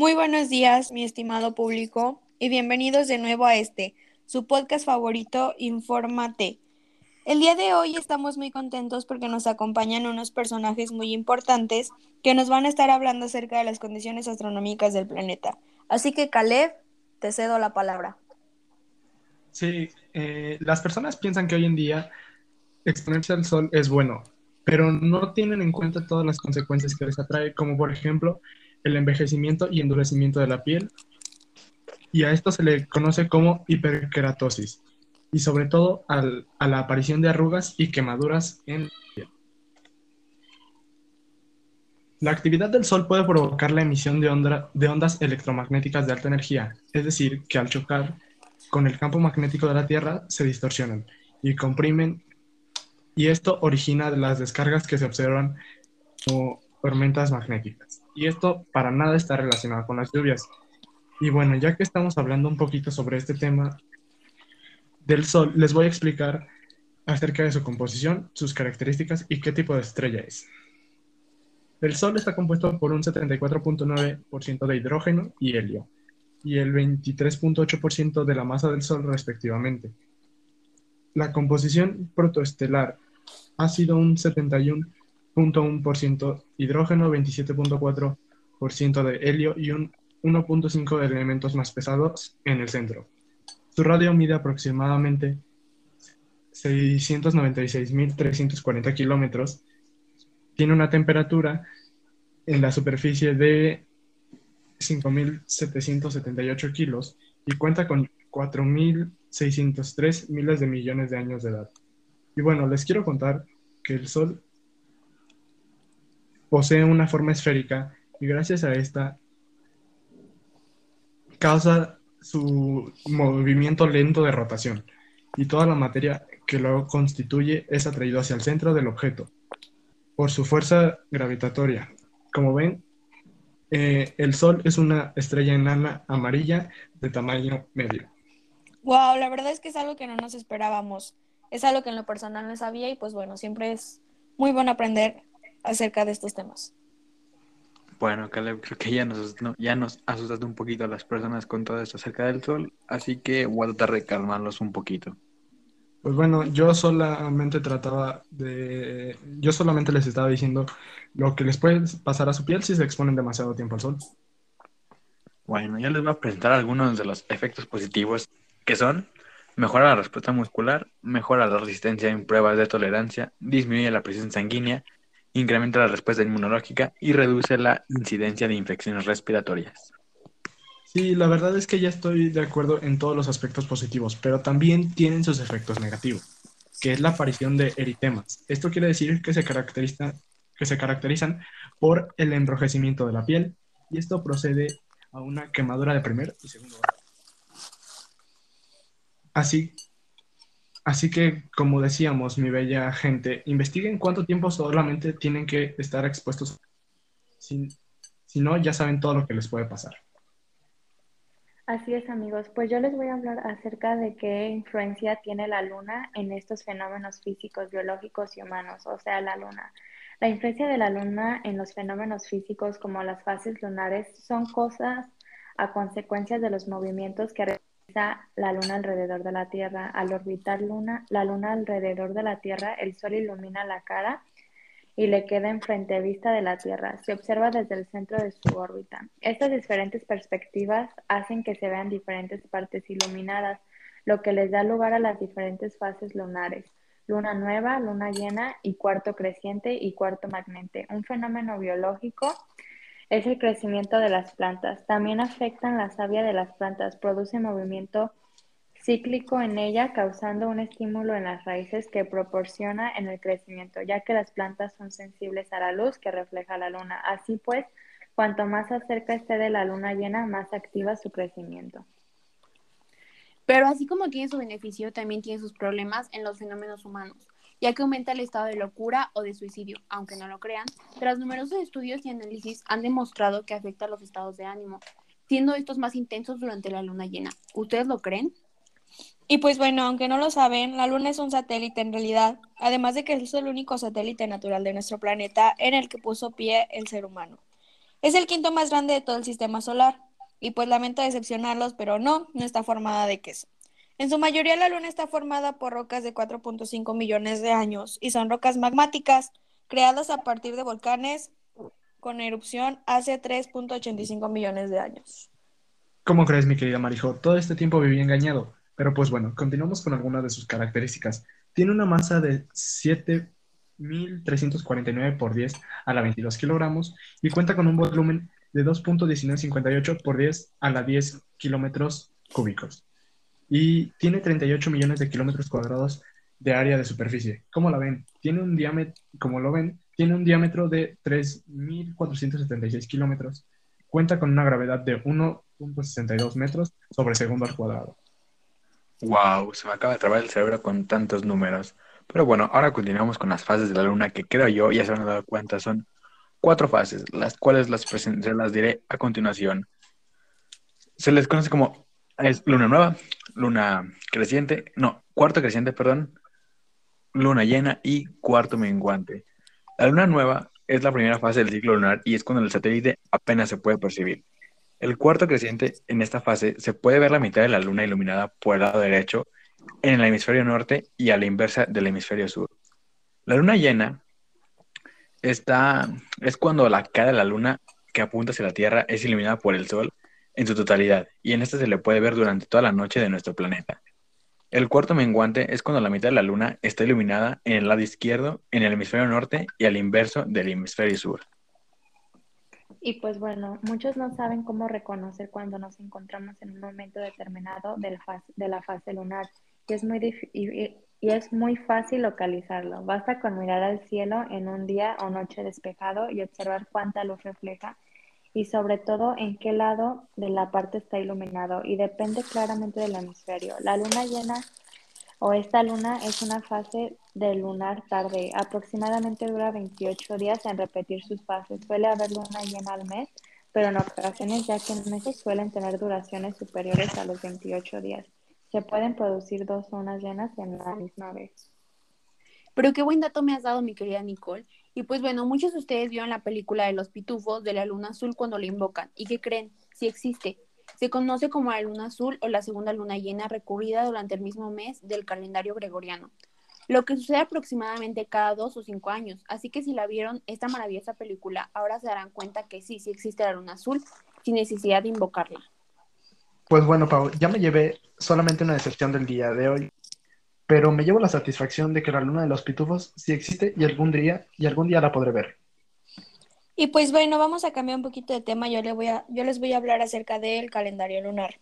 Muy buenos días, mi estimado público, y bienvenidos de nuevo a este, su podcast favorito, Infórmate. El día de hoy estamos muy contentos porque nos acompañan unos personajes muy importantes que nos van a estar hablando acerca de las condiciones astronómicas del planeta. Así que, Caleb, te cedo la palabra. Sí, eh, las personas piensan que hoy en día exponerse al sol es bueno, pero no tienen en cuenta todas las consecuencias que les atrae, como por ejemplo el envejecimiento y endurecimiento de la piel, y a esto se le conoce como hiperkeratosis, y sobre todo a la aparición de arrugas y quemaduras en la piel. La actividad del Sol puede provocar la emisión de, de ondas electromagnéticas de alta energía, es decir, que al chocar con el campo magnético de la Tierra se distorsionan y comprimen, y esto origina las descargas que se observan como tormentas magnéticas. Y esto para nada está relacionado con las lluvias. Y bueno, ya que estamos hablando un poquito sobre este tema del Sol, les voy a explicar acerca de su composición, sus características y qué tipo de estrella es. El Sol está compuesto por un 74.9% de hidrógeno y helio, y el 23.8% de la masa del Sol respectivamente. La composición protoestelar ha sido un 71.1% hidrógeno, 27.4% de helio y un 1.5 de elementos más pesados en el centro. Su radio mide aproximadamente 696.340 kilómetros. Tiene una temperatura en la superficie de 5.778 kilos y cuenta con 4.603 miles de millones de años de edad. Y bueno, les quiero contar que el Sol posee una forma esférica y gracias a esta causa su movimiento lento de rotación y toda la materia que lo constituye es atraído hacia el centro del objeto por su fuerza gravitatoria. Como ven, eh, el Sol es una estrella enana amarilla de tamaño medio. Wow, la verdad es que es algo que no nos esperábamos. Es algo que en lo personal no sabía y pues bueno, siempre es muy bueno aprender acerca de estos temas. Bueno, Caleb, creo que ya nos, ya nos asustaste un poquito a las personas con todo esto acerca del sol, así que voy a tratar de calmarlos un poquito. Pues bueno, yo solamente trataba de... Yo solamente les estaba diciendo lo que les puede pasar a su piel si se exponen demasiado tiempo al sol. Bueno, ya les voy a presentar algunos de los efectos positivos que son mejora la respuesta muscular, mejora la resistencia en pruebas de tolerancia, disminuye la presión sanguínea, incrementa la respuesta inmunológica y reduce la incidencia de infecciones respiratorias. Sí, la verdad es que ya estoy de acuerdo en todos los aspectos positivos, pero también tienen sus efectos negativos, que es la aparición de eritemas. Esto quiere decir que se, que se caracterizan por el enrojecimiento de la piel y esto procede a una quemadura de primer y segundo grado. Así Así que, como decíamos, mi bella gente, investiguen cuánto tiempo solamente tienen que estar expuestos. Si, si, no, ya saben todo lo que les puede pasar. Así es, amigos. Pues yo les voy a hablar acerca de qué influencia tiene la luna en estos fenómenos físicos, biológicos y humanos, o sea, la luna. La influencia de la luna en los fenómenos físicos como las fases lunares son cosas a consecuencia de los movimientos que la luna alrededor de la Tierra. Al orbitar luna, la luna alrededor de la Tierra, el Sol ilumina la cara y le queda en frente a vista de la Tierra. Se observa desde el centro de su órbita. Estas diferentes perspectivas hacen que se vean diferentes partes iluminadas, lo que les da lugar a las diferentes fases lunares. Luna nueva, luna llena y cuarto creciente y cuarto magnete. Un fenómeno biológico es el crecimiento de las plantas. También afectan la savia de las plantas, produce movimiento cíclico en ella, causando un estímulo en las raíces que proporciona en el crecimiento, ya que las plantas son sensibles a la luz que refleja la luna. Así pues, cuanto más cerca esté de la luna llena, más activa su crecimiento. Pero así como tiene su beneficio, también tiene sus problemas en los fenómenos humanos ya que aumenta el estado de locura o de suicidio, aunque no lo crean. Tras numerosos estudios y análisis han demostrado que afecta a los estados de ánimo, siendo estos más intensos durante la luna llena. ¿Ustedes lo creen? Y pues bueno, aunque no lo saben, la Luna es un satélite en realidad, además de que es el único satélite natural de nuestro planeta en el que puso pie el ser humano. Es el quinto más grande de todo el sistema solar. Y pues lamento decepcionarlos, pero no, no está formada de queso. En su mayoría la Luna está formada por rocas de 4.5 millones de años y son rocas magmáticas creadas a partir de volcanes con erupción hace 3.85 millones de años. ¿Cómo crees, mi querida Marijo? Todo este tiempo viví engañado. Pero pues bueno, continuamos con algunas de sus características. Tiene una masa de 7.349 por 10 a la 22 kilogramos y cuenta con un volumen de 2.1958 por 10 a la 10 kilómetros cúbicos. Y tiene 38 millones de kilómetros cuadrados de área de superficie. ¿Cómo la ven? Tiene un diámetro, como lo ven, tiene un diámetro de 3.476 kilómetros. Cuenta con una gravedad de 1.62 metros sobre segundo al cuadrado. Wow, se me acaba de trabar el cerebro con tantos números. Pero bueno, ahora continuamos con las fases de la luna que creo yo, ya se han dado cuenta, son cuatro fases, las cuales las, las diré a continuación. Se les conoce como es luna nueva, luna creciente, no, cuarto creciente, perdón, luna llena y cuarto menguante. La luna nueva es la primera fase del ciclo lunar y es cuando el satélite apenas se puede percibir. El cuarto creciente en esta fase se puede ver la mitad de la luna iluminada por el lado derecho en el hemisferio norte y a la inversa del hemisferio sur. La luna llena Está, es cuando la cara de la luna que apunta hacia la Tierra es iluminada por el Sol en su totalidad, y en esta se le puede ver durante toda la noche de nuestro planeta. El cuarto menguante es cuando la mitad de la luna está iluminada en el lado izquierdo, en el hemisferio norte y al inverso del hemisferio sur. Y pues bueno, muchos no saben cómo reconocer cuando nos encontramos en un momento determinado de la fase, de la fase lunar. Y es muy y es muy fácil localizarlo. Basta con mirar al cielo en un día o noche despejado y observar cuánta luz refleja y sobre todo en qué lado de la parte está iluminado y depende claramente del hemisferio. La luna llena o esta luna es una fase de lunar tarde. Aproximadamente dura 28 días en repetir sus fases. Suele haber luna llena al mes, pero en ocasiones ya que en meses suelen tener duraciones superiores a los 28 días. Se pueden producir dos lunas llenas en la misma vez. Pero qué buen dato me has dado, mi querida Nicole. Y pues bueno, muchos de ustedes vieron la película de los pitufos de la luna azul cuando la invocan. ¿Y qué creen? Sí existe. Se conoce como la luna azul o la segunda luna llena recurrida durante el mismo mes del calendario gregoriano, lo que sucede aproximadamente cada dos o cinco años. Así que si la vieron esta maravillosa película, ahora se darán cuenta que sí, sí existe la luna azul sin necesidad de invocarla. Pues bueno, Pau, ya me llevé solamente una decepción del día de hoy, pero me llevo la satisfacción de que la luna de los pitufos sí existe y algún día, y algún día la podré ver. Y pues bueno, vamos a cambiar un poquito de tema. Yo, voy a, yo les voy a hablar acerca del calendario lunar.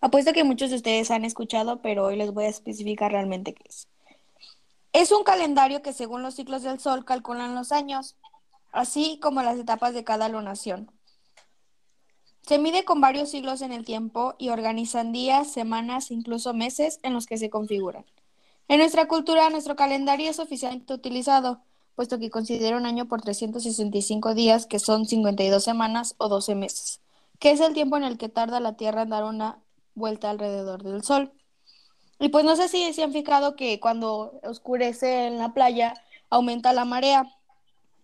Apuesto que muchos de ustedes han escuchado, pero hoy les voy a especificar realmente qué es. Es un calendario que según los ciclos del Sol calculan los años, así como las etapas de cada lunación. Se mide con varios siglos en el tiempo y organizan días, semanas, incluso meses en los que se configuran. En nuestra cultura, nuestro calendario es oficialmente utilizado, puesto que considera un año por 365 días, que son 52 semanas o 12 meses, que es el tiempo en el que tarda la Tierra en dar una vuelta alrededor del Sol. Y pues no sé si se han fijado que cuando oscurece en la playa aumenta la marea.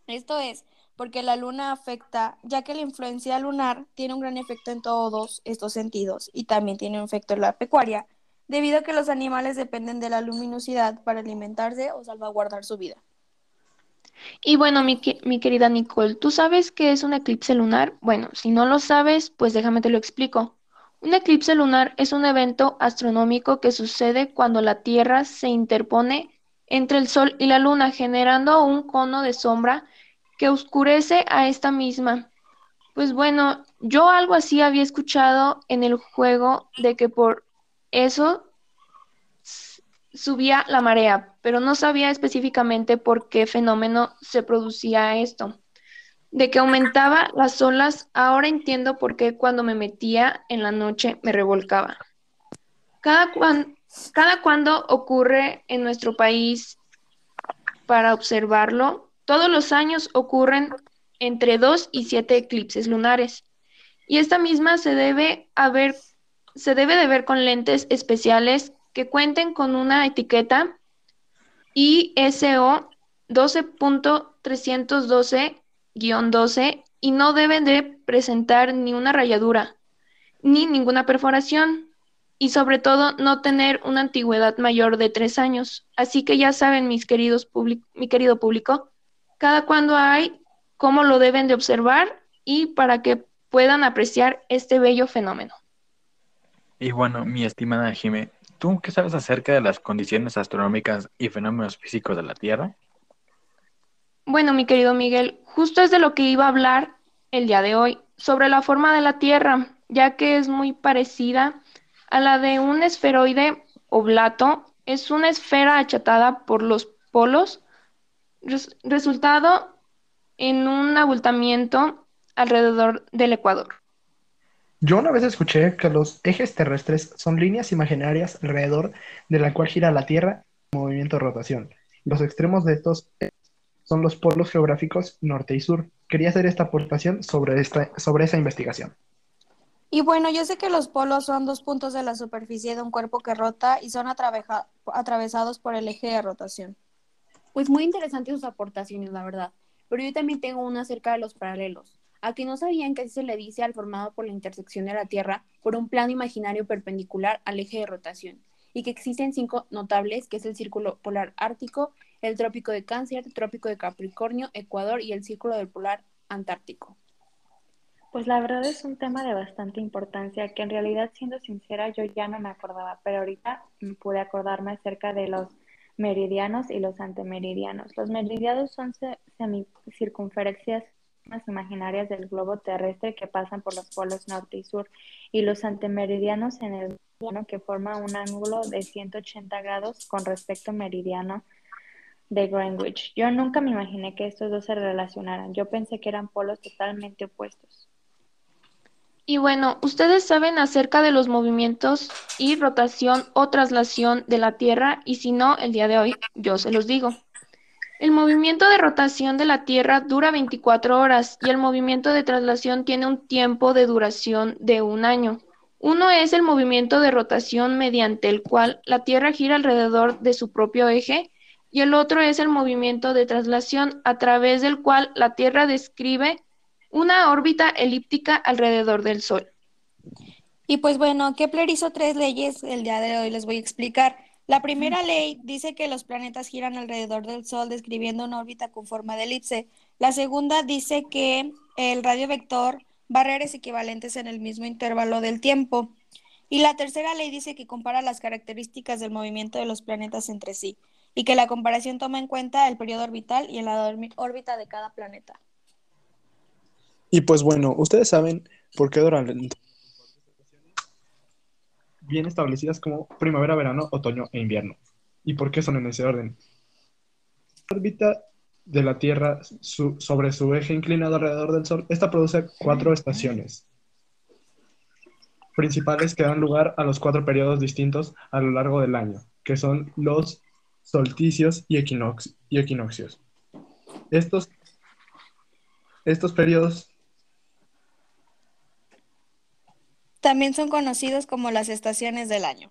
Esto es, porque la luna afecta, ya que la influencia lunar tiene un gran efecto en todos estos sentidos y también tiene un efecto en la pecuaria, debido a que los animales dependen de la luminosidad para alimentarse o salvaguardar su vida. Y bueno, mi, mi, querida Nicole, ¿tú sabes qué es un eclipse lunar? Bueno, si no lo sabes, pues déjame te lo explico. Un eclipse lunar es un evento astronómico que sucede cuando la Tierra se interpone entre el Sol y la Luna, generando un cono de sombra que oscurece a esta misma. Pues bueno, yo algo así había escuchado en el juego de que por eso subía la marea, pero no sabía específicamente por qué fenómeno se producía esto. De que aumentaba las olas, ahora entiendo por qué cuando me metía en la noche me revolcaba. Cada, cuando ocurre en nuestro país para observarlo, todos los años ocurren entre 2 y 7 eclipses lunares, y esta misma se debe, se debe de ver con lentes especiales que cuenten con una etiqueta ISO 12.312-12 y no deben de presentar ni una rayadura ni ninguna perforación y sobre todo no tener una antigüedad mayor de tres años. Así que ya saben, mis queridos mi querido público, cada cuando hay, cómo lo deben de observar y para que puedan apreciar este bello fenómeno. Y bueno, mi estimada Jimé, ¿tú qué sabes acerca de las condiciones astronómicas y fenómenos físicos de la Tierra? Bueno, mi querido Miguel, justo es de lo que iba a hablar el día de hoy, sobre la forma de la Tierra, ya que es muy parecida a la de un esferoide oblato. Es una esfera achatada por los polos, resultado en un abultamiento alrededor del ecuador. Yo una vez escuché que los ejes terrestres son líneas imaginarias alrededor de la cual gira la Tierra en movimiento de rotación. Los extremos de estos son los polos geográficos norte y sur. Quería hacer esta aportación sobre, esta, sobre esa investigación. Y bueno, yo sé que los polos son dos puntos de la superficie de un cuerpo que rota y son atravesados por el eje de rotación. Pues muy interesantes sus aportaciones, la verdad. Pero yo también tengo una acerca de los paralelos. A que no sabían que así se le dice al formado por la intersección de la Tierra por un plano imaginario perpendicular al eje de rotación, y que existen cinco notables, que es el círculo polar ártico, el trópico de Cáncer, el trópico de Capricornio, Ecuador y el círculo del polar antártico. Pues la verdad es un tema de bastante importancia que en realidad, siendo sincera, yo ya no me acordaba, pero ahorita pude acordarme acerca de los meridianos y los antemeridianos. Los meridianos son semicircunferencias imaginarias del globo terrestre que pasan por los polos norte y sur, y los antemeridianos en el meridiano que forma un ángulo de 180 grados con respecto al meridiano de Greenwich. Yo nunca me imaginé que estos dos se relacionaran. Yo pensé que eran polos totalmente opuestos. Y bueno, ustedes saben acerca de los movimientos y rotación o traslación de la Tierra y si no, el día de hoy yo se los digo. El movimiento de rotación de la Tierra dura 24 horas y el movimiento de traslación tiene un tiempo de duración de un año. Uno es el movimiento de rotación mediante el cual la Tierra gira alrededor de su propio eje y el otro es el movimiento de traslación a través del cual la Tierra describe una órbita elíptica alrededor del Sol. Y pues bueno, Kepler hizo tres leyes el día de hoy, les voy a explicar. La primera ley dice que los planetas giran alrededor del Sol describiendo una órbita con forma de elipse. La segunda dice que el radio vector va a redes equivalentes en el mismo intervalo del tiempo. Y la tercera ley dice que compara las características del movimiento de los planetas entre sí y que la comparación toma en cuenta el periodo orbital y la órbita de cada planeta. Y pues bueno, ustedes saben por qué duran bien establecidas como primavera, verano, otoño e invierno. ¿Y por qué son en ese orden? La órbita de la Tierra sobre su eje inclinado alrededor del Sol, esta produce cuatro estaciones principales que dan lugar a los cuatro periodos distintos a lo largo del año, que son los solsticios y, equinoccios. Estos, estos periodos También son conocidos como las estaciones del año.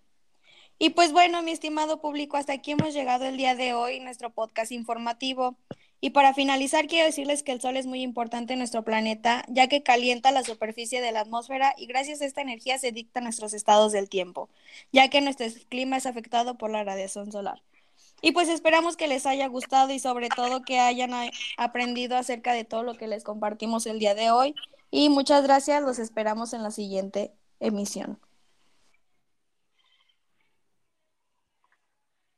Y pues bueno, mi estimado público, hasta aquí hemos llegado el día de hoy, nuestro podcast informativo. Y para finalizar, quiero decirles que el Sol es muy importante en nuestro planeta, ya que calienta la superficie de la atmósfera y gracias a esta energía se dictan nuestros estados del tiempo, ya que nuestro clima es afectado por la radiación solar. Y pues esperamos que les haya gustado y sobre todo que hayan aprendido acerca de todo lo que les compartimos el día de hoy. Y muchas gracias, los esperamos en la siguiente emisión.